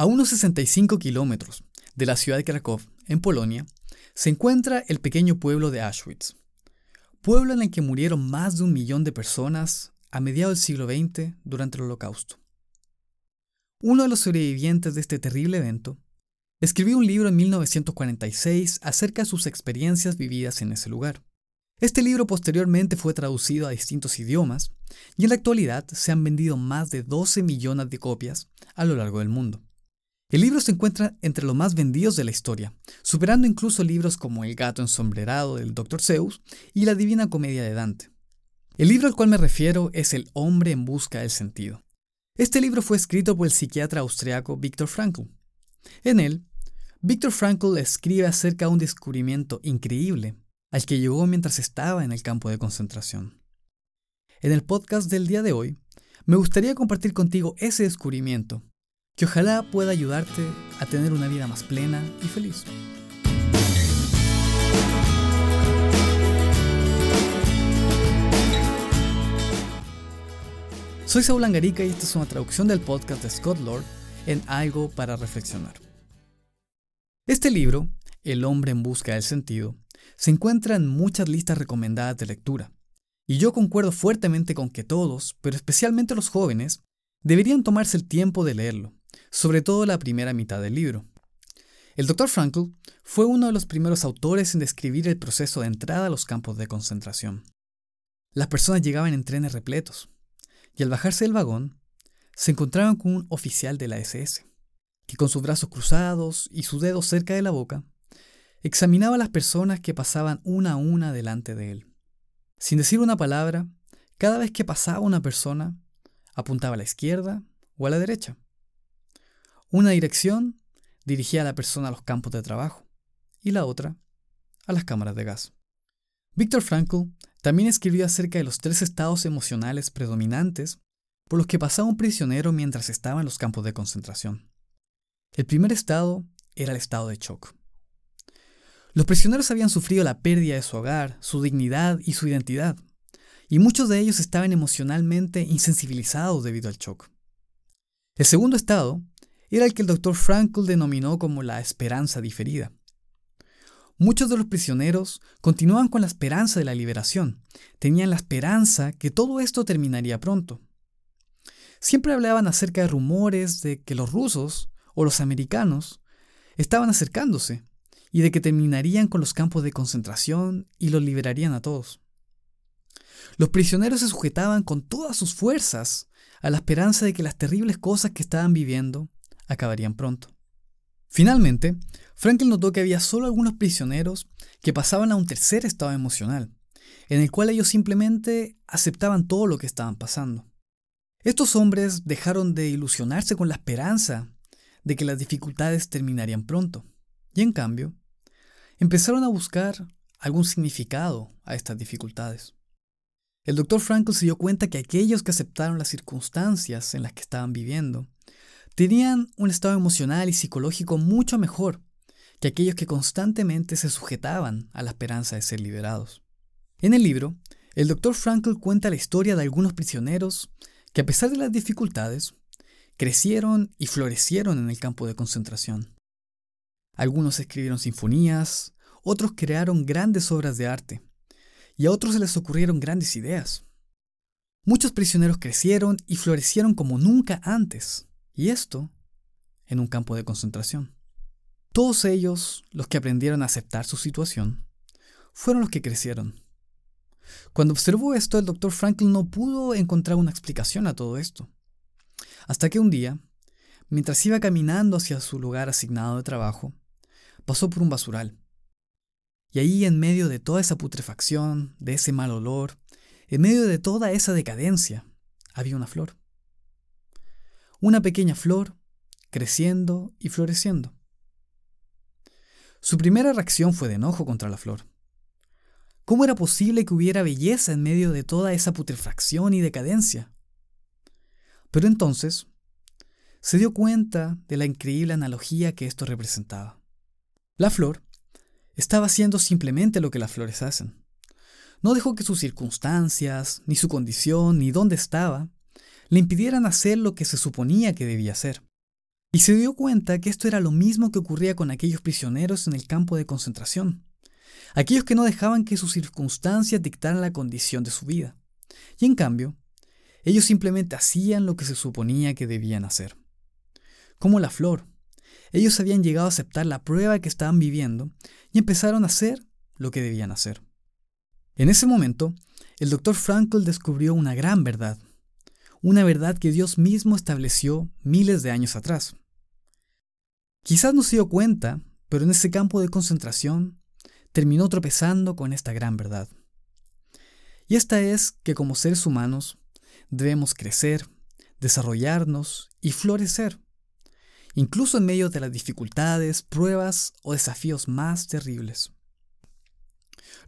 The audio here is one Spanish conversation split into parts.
A unos 65 kilómetros de la ciudad de Krakow, en Polonia, se encuentra el pequeño pueblo de Auschwitz, pueblo en el que murieron más de un millón de personas a mediados del siglo XX durante el Holocausto. Uno de los sobrevivientes de este terrible evento escribió un libro en 1946 acerca de sus experiencias vividas en ese lugar. Este libro posteriormente fue traducido a distintos idiomas y en la actualidad se han vendido más de 12 millones de copias a lo largo del mundo. El libro se encuentra entre los más vendidos de la historia, superando incluso libros como El gato ensombrerado del Dr. Zeus y La Divina Comedia de Dante. El libro al cual me refiero es El hombre en busca del sentido. Este libro fue escrito por el psiquiatra austriaco Viktor Frankl. En él, Viktor Frankl escribe acerca de un descubrimiento increíble al que llegó mientras estaba en el campo de concentración. En el podcast del día de hoy, me gustaría compartir contigo ese descubrimiento, que ojalá pueda ayudarte a tener una vida más plena y feliz. Soy Saúl Angarica y esta es una traducción del podcast de Scott Lord en Algo para Reflexionar. Este libro, El hombre en busca del sentido, se encuentra en muchas listas recomendadas de lectura, y yo concuerdo fuertemente con que todos, pero especialmente los jóvenes, deberían tomarse el tiempo de leerlo, sobre todo la primera mitad del libro. El Dr. Frankl fue uno de los primeros autores en describir el proceso de entrada a los campos de concentración. Las personas llegaban en trenes repletos, y al bajarse del vagón, se encontraban con un oficial de la SS, que con sus brazos cruzados y sus dedos cerca de la boca, Examinaba a las personas que pasaban una a una delante de él. Sin decir una palabra, cada vez que pasaba una persona, apuntaba a la izquierda o a la derecha. Una dirección dirigía a la persona a los campos de trabajo y la otra a las cámaras de gas. Víctor Frankl también escribió acerca de los tres estados emocionales predominantes por los que pasaba un prisionero mientras estaba en los campos de concentración. El primer estado era el estado de shock. Los prisioneros habían sufrido la pérdida de su hogar, su dignidad y su identidad, y muchos de ellos estaban emocionalmente insensibilizados debido al shock. El segundo estado era el que el doctor Frankl denominó como la esperanza diferida. Muchos de los prisioneros continuaban con la esperanza de la liberación, tenían la esperanza que todo esto terminaría pronto. Siempre hablaban acerca de rumores de que los rusos o los americanos estaban acercándose y de que terminarían con los campos de concentración y los liberarían a todos. Los prisioneros se sujetaban con todas sus fuerzas a la esperanza de que las terribles cosas que estaban viviendo acabarían pronto. Finalmente, Franklin notó que había solo algunos prisioneros que pasaban a un tercer estado emocional, en el cual ellos simplemente aceptaban todo lo que estaban pasando. Estos hombres dejaron de ilusionarse con la esperanza de que las dificultades terminarían pronto, y en cambio, empezaron a buscar algún significado a estas dificultades. El doctor Frankl se dio cuenta que aquellos que aceptaron las circunstancias en las que estaban viviendo tenían un estado emocional y psicológico mucho mejor que aquellos que constantemente se sujetaban a la esperanza de ser liberados. En el libro, el doctor Frankl cuenta la historia de algunos prisioneros que a pesar de las dificultades, crecieron y florecieron en el campo de concentración. Algunos escribieron sinfonías, otros crearon grandes obras de arte, y a otros se les ocurrieron grandes ideas. Muchos prisioneros crecieron y florecieron como nunca antes, y esto en un campo de concentración. Todos ellos, los que aprendieron a aceptar su situación, fueron los que crecieron. Cuando observó esto, el doctor Franklin no pudo encontrar una explicación a todo esto. Hasta que un día, mientras iba caminando hacia su lugar asignado de trabajo, pasó por un basural. Y ahí en medio de toda esa putrefacción, de ese mal olor, en medio de toda esa decadencia, había una flor. Una pequeña flor creciendo y floreciendo. Su primera reacción fue de enojo contra la flor. ¿Cómo era posible que hubiera belleza en medio de toda esa putrefacción y decadencia? Pero entonces se dio cuenta de la increíble analogía que esto representaba. La flor estaba haciendo simplemente lo que las flores hacen. No dejó que sus circunstancias, ni su condición, ni dónde estaba, le impidieran hacer lo que se suponía que debía hacer. Y se dio cuenta que esto era lo mismo que ocurría con aquellos prisioneros en el campo de concentración, aquellos que no dejaban que sus circunstancias dictaran la condición de su vida. Y en cambio, ellos simplemente hacían lo que se suponía que debían hacer. Como la flor, ellos habían llegado a aceptar la prueba que estaban viviendo y empezaron a hacer lo que debían hacer. En ese momento, el doctor Frankl descubrió una gran verdad, una verdad que Dios mismo estableció miles de años atrás. Quizás no se dio cuenta, pero en ese campo de concentración terminó tropezando con esta gran verdad. Y esta es que como seres humanos debemos crecer, desarrollarnos y florecer incluso en medio de las dificultades, pruebas o desafíos más terribles.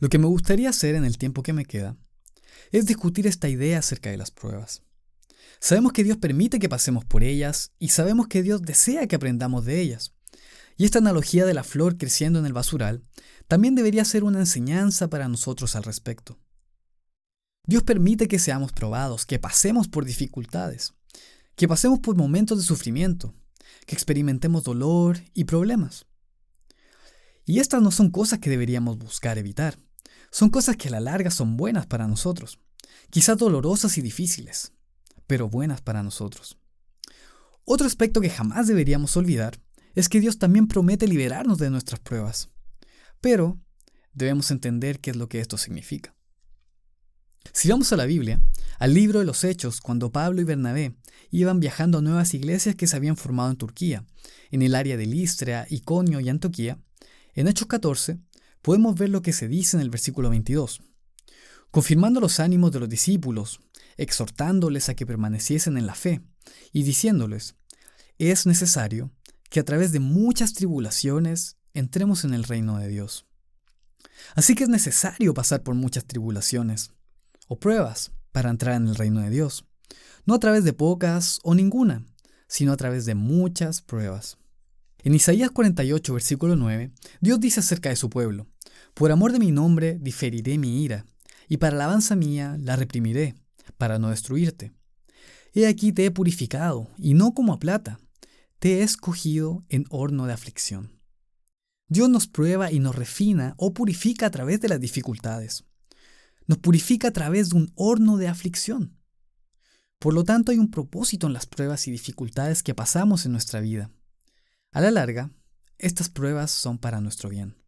Lo que me gustaría hacer en el tiempo que me queda es discutir esta idea acerca de las pruebas. Sabemos que Dios permite que pasemos por ellas y sabemos que Dios desea que aprendamos de ellas. Y esta analogía de la flor creciendo en el basural también debería ser una enseñanza para nosotros al respecto. Dios permite que seamos probados, que pasemos por dificultades, que pasemos por momentos de sufrimiento, que experimentemos dolor y problemas. Y estas no son cosas que deberíamos buscar evitar. Son cosas que a la larga son buenas para nosotros. Quizás dolorosas y difíciles, pero buenas para nosotros. Otro aspecto que jamás deberíamos olvidar es que Dios también promete liberarnos de nuestras pruebas. Pero debemos entender qué es lo que esto significa. Si vamos a la Biblia, al libro de los Hechos, cuando Pablo y Bernabé iban viajando a nuevas iglesias que se habían formado en Turquía, en el área de Listria, Iconio y Antioquía, en Hechos 14 podemos ver lo que se dice en el versículo 22. Confirmando los ánimos de los discípulos, exhortándoles a que permaneciesen en la fe, y diciéndoles, es necesario que a través de muchas tribulaciones entremos en el reino de Dios. Así que es necesario pasar por muchas tribulaciones o pruebas para entrar en el reino de Dios. No a través de pocas o ninguna, sino a través de muchas pruebas. En Isaías 48, versículo 9, Dios dice acerca de su pueblo, Por amor de mi nombre diferiré mi ira, y para alabanza mía la reprimiré, para no destruirte. He aquí te he purificado, y no como a plata, te he escogido en horno de aflicción. Dios nos prueba y nos refina o purifica a través de las dificultades nos purifica a través de un horno de aflicción. Por lo tanto, hay un propósito en las pruebas y dificultades que pasamos en nuestra vida. A la larga, estas pruebas son para nuestro bien.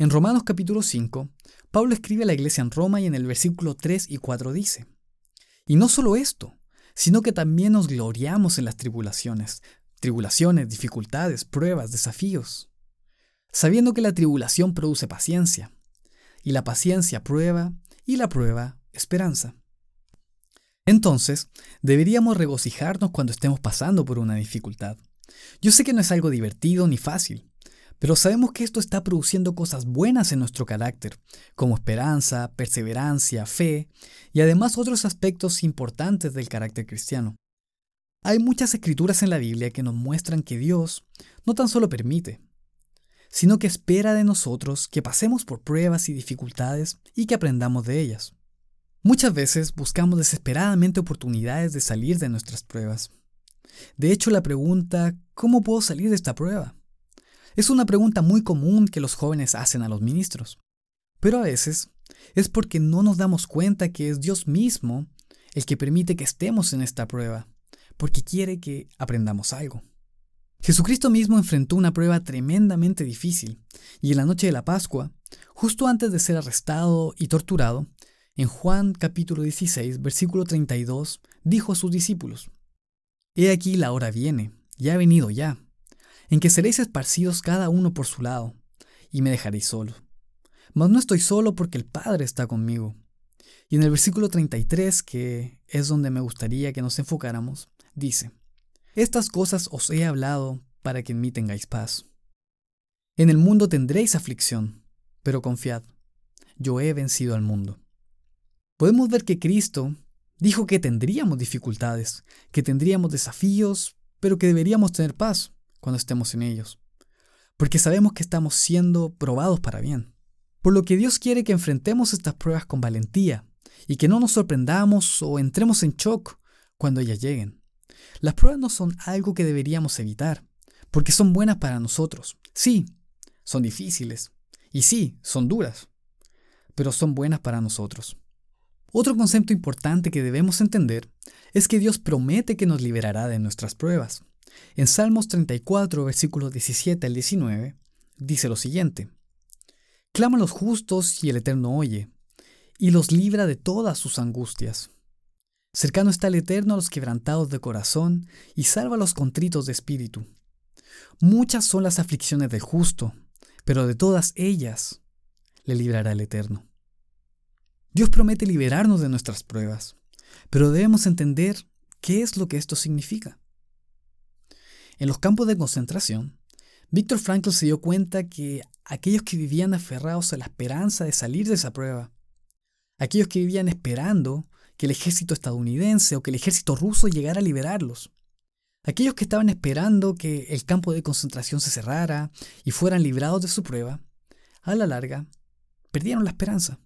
En Romanos capítulo 5, Pablo escribe a la iglesia en Roma y en el versículo 3 y 4 dice, Y no solo esto, sino que también nos gloriamos en las tribulaciones, tribulaciones, dificultades, pruebas, desafíos, sabiendo que la tribulación produce paciencia, y la paciencia prueba, y la prueba esperanza. Entonces, deberíamos regocijarnos cuando estemos pasando por una dificultad. Yo sé que no es algo divertido ni fácil, pero sabemos que esto está produciendo cosas buenas en nuestro carácter, como esperanza, perseverancia, fe y además otros aspectos importantes del carácter cristiano. Hay muchas escrituras en la Biblia que nos muestran que Dios no tan solo permite, sino que espera de nosotros que pasemos por pruebas y dificultades y que aprendamos de ellas. Muchas veces buscamos desesperadamente oportunidades de salir de nuestras pruebas. De hecho, la pregunta ¿cómo puedo salir de esta prueba? Es una pregunta muy común que los jóvenes hacen a los ministros. Pero a veces es porque no nos damos cuenta que es Dios mismo el que permite que estemos en esta prueba, porque quiere que aprendamos algo. Jesucristo mismo enfrentó una prueba tremendamente difícil, y en la noche de la Pascua, justo antes de ser arrestado y torturado, en Juan capítulo 16, versículo 32, dijo a sus discípulos, He aquí la hora viene, ya ha venido ya, en que seréis esparcidos cada uno por su lado, y me dejaréis solo. Mas no estoy solo porque el Padre está conmigo. Y en el versículo 33, que es donde me gustaría que nos enfocáramos, dice, estas cosas os he hablado para que en mí tengáis paz. En el mundo tendréis aflicción, pero confiad, yo he vencido al mundo. Podemos ver que Cristo dijo que tendríamos dificultades, que tendríamos desafíos, pero que deberíamos tener paz cuando estemos en ellos, porque sabemos que estamos siendo probados para bien. Por lo que Dios quiere que enfrentemos estas pruebas con valentía y que no nos sorprendamos o entremos en shock cuando ellas lleguen Las pruebas no son algo que deberíamos evitar, porque son buenas para nosotros. Sí, son difíciles. Y sí, son duras. Pero son buenas para nosotros. Otro concepto importante que debemos entender es que Dios promete que nos liberará de nuestras pruebas. En Salmos 34, versículos 17 al 19, dice lo siguiente. Claman los justos y el Eterno oye, y los libra de todas sus angustias. Cercano está el Eterno a los quebrantados de corazón, y salva a los contritos de espíritu. Muchas son las aflicciones del justo, pero de todas ellas le librará el Eterno. Dios promete liberarnos de nuestras pruebas, pero debemos entender qué es lo que esto significa. En los campos de concentración, Víctor Frankl se dio cuenta que aquellos que vivían aferrados a la esperanza de salir de esa prueba, aquellos que vivían esperando que el ejército estadounidense o que el ejército ruso llegara a liberarlos, aquellos que estaban esperando que el campo de concentración se cerrara y fueran librados de su prueba, a la larga perdieron la esperanza.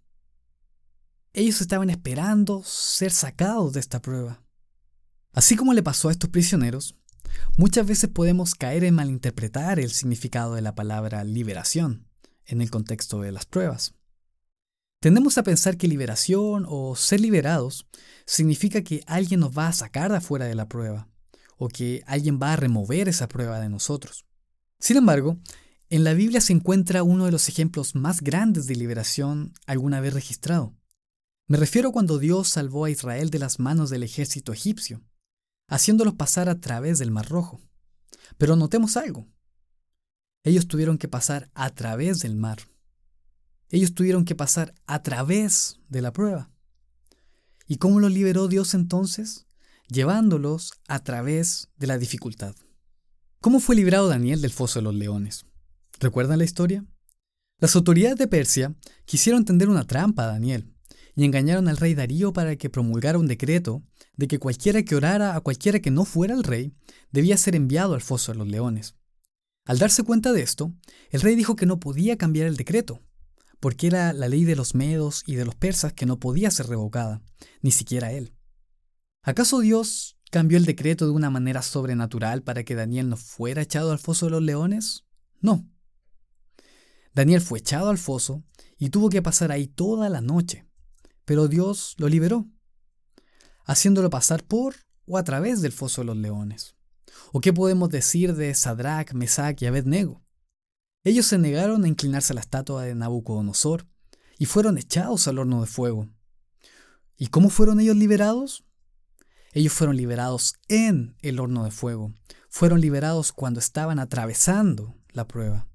Ellos estaban esperando ser sacados de esta prueba. Así como le pasó a estos prisioneros, muchas veces podemos caer en malinterpretar el significado de la palabra liberación en el contexto de las pruebas. Tendemos a pensar que liberación o ser liberados significa que alguien nos va a sacar de afuera de la prueba o que alguien va a remover esa prueba de nosotros. Sin embargo, en la Biblia se encuentra uno de los ejemplos más grandes de liberación alguna vez registrado. Me refiero cuando Dios salvó a Israel de las manos del ejército egipcio, haciéndolos pasar a través del Mar Rojo. Pero notemos algo. Ellos tuvieron que pasar a través del mar. Ellos tuvieron que pasar a través de la prueba. ¿Y cómo los liberó Dios entonces? Llevándolos a través de la dificultad. ¿Cómo fue librado Daniel del foso de los leones? ¿Recuerdan la historia? Las autoridades de Persia quisieron tender una trampa a Daniel y engañaron al rey Darío para que promulgara un decreto de que cualquiera que orara a cualquiera que no fuera el rey debía ser enviado al foso de los leones. Al darse cuenta de esto, el rey dijo que no podía cambiar el decreto, porque era la ley de los medos y de los persas que no podía ser revocada, ni siquiera él. ¿Acaso Dios cambió el decreto de una manera sobrenatural para que Daniel no fuera echado al foso de los leones? No. Daniel fue echado al foso y tuvo que pasar ahí toda la noche, pero Dios lo liberó, haciéndolo pasar por o a través del foso de los leones. ¿O qué podemos decir de Sadrach, Mesach y Abednego? Ellos se negaron a inclinarse a la estatua de Nabucodonosor y fueron echados al horno de fuego. ¿Y cómo fueron ellos liberados? Ellos fueron liberados en el horno de fuego. Fueron liberados cuando estaban atravesando la prueba.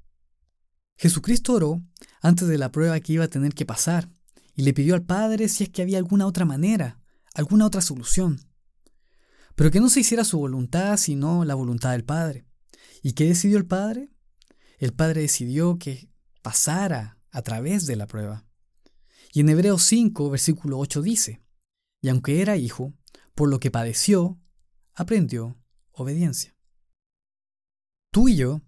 Jesucristo oró antes de la prueba que iba a tener que pasar y le pidió al Padre si es que había alguna otra manera, alguna otra solución. Pero que no se hiciera su voluntad, sino la voluntad del Padre. ¿Y qué decidió el Padre? El Padre decidió que pasara a través de la prueba. Y en Hebreos 5, versículo 8 dice, y aunque era hijo, por lo que padeció, aprendió obediencia. Tú y yo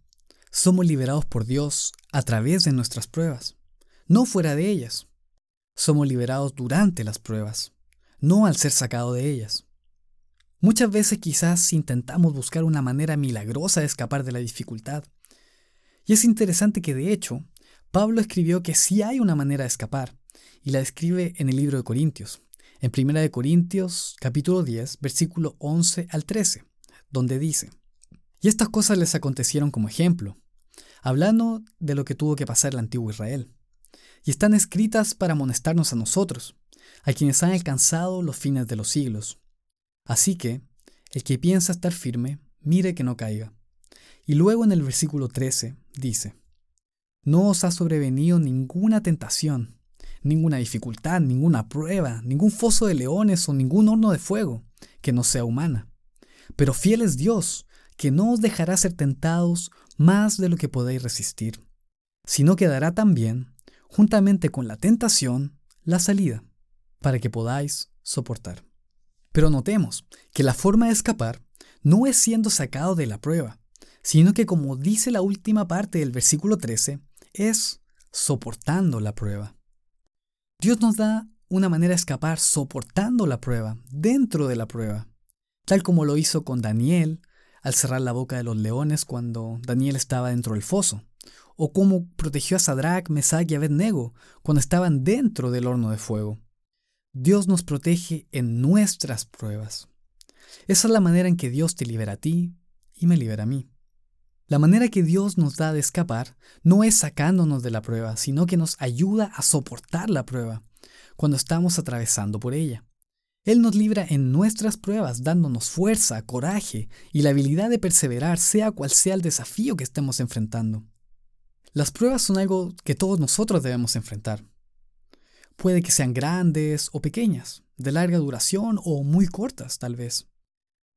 somos liberados por Dios a través de nuestras pruebas, no fuera de ellas somos liberados durante las pruebas, no al ser sacado de ellas. Muchas veces quizás intentamos buscar una manera milagrosa de escapar de la dificultad. Y es interesante que de hecho, Pablo escribió que sí hay una manera de escapar, y la describe en el libro de Corintios, en 1 de Corintios capítulo 10, versículo 11 al 13, donde dice, Y estas cosas les acontecieron como ejemplo, hablando de lo que tuvo que pasar el antiguo Israel y están escritas para amonestarnos a nosotros, a quienes han alcanzado los fines de los siglos. Así que, el que piensa estar firme, mire que no caiga. Y luego en el versículo 13 dice, No os ha sobrevenido ninguna tentación, ninguna dificultad, ninguna prueba, ningún foso de leones o ningún horno de fuego que no sea humana. Pero fiel es Dios, que no os dejará ser tentados más de lo que podéis resistir, sino que dará también juntamente con la tentación, la salida, para que podáis soportar. Pero notemos que la forma de escapar no es siendo sacado de la prueba, sino que como dice la última parte del versículo 13, es soportando la prueba. Dios nos da una manera de escapar soportando la prueba, dentro de la prueba. tal como lo hizo con Daniel al cerrar la boca de los leones cuando Daniel estaba dentro del foso, o como protegió a Sadrach, Mesach y Abednego cuando estaban dentro del horno de fuego. Dios nos protege en nuestras pruebas. Esa es la manera en que Dios te libera a ti y me libera a mí. La manera que Dios nos da de escapar no es sacándonos de la prueba, sino que nos ayuda a soportar la prueba cuando estamos atravesando por ella. Él nos libra en nuestras pruebas, dándonos fuerza, coraje y la habilidad de perseverar, sea cual sea el desafío que estemos enfrentando. Las pruebas son algo que todos nosotros debemos enfrentar. Puede que sean grandes o pequeñas, de larga duración o muy cortas tal vez.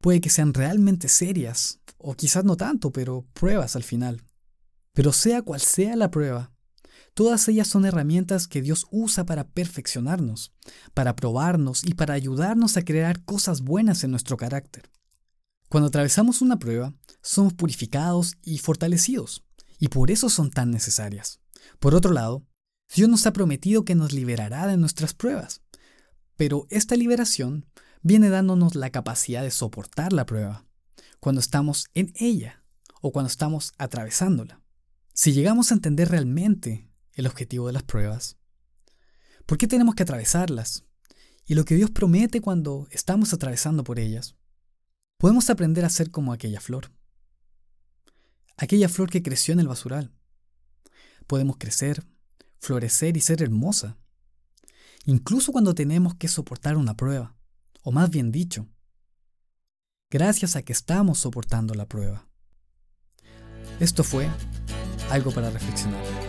Puede que sean realmente serias, o quizás no tanto, pero pruebas al final. Pero sea cual sea la prueba, todas ellas son herramientas que Dios usa para perfeccionarnos, para probarnos y para ayudarnos a crear cosas buenas en nuestro carácter. Cuando atravesamos una prueba, somos purificados y fortalecidos, y por eso son tan necesarias. Por otro lado, Dios nos ha prometido que nos liberará de nuestras pruebas, pero esta liberación viene dándonos la capacidad de soportar la prueba, cuando estamos en ella o cuando estamos atravesándola. Si llegamos a entender realmente el objetivo de las pruebas, ¿por qué tenemos que atravesarlas? Y lo que Dios promete cuando estamos atravesando por ellas, podemos aprender a ser como aquella flor. Aquella flor que creció en el basural. Podemos crecer, florecer y ser hermosa. Incluso cuando tenemos que soportar una prueba o más bien dicho, gracias a que estamos soportando la prueba. Esto fue algo para reflexionar.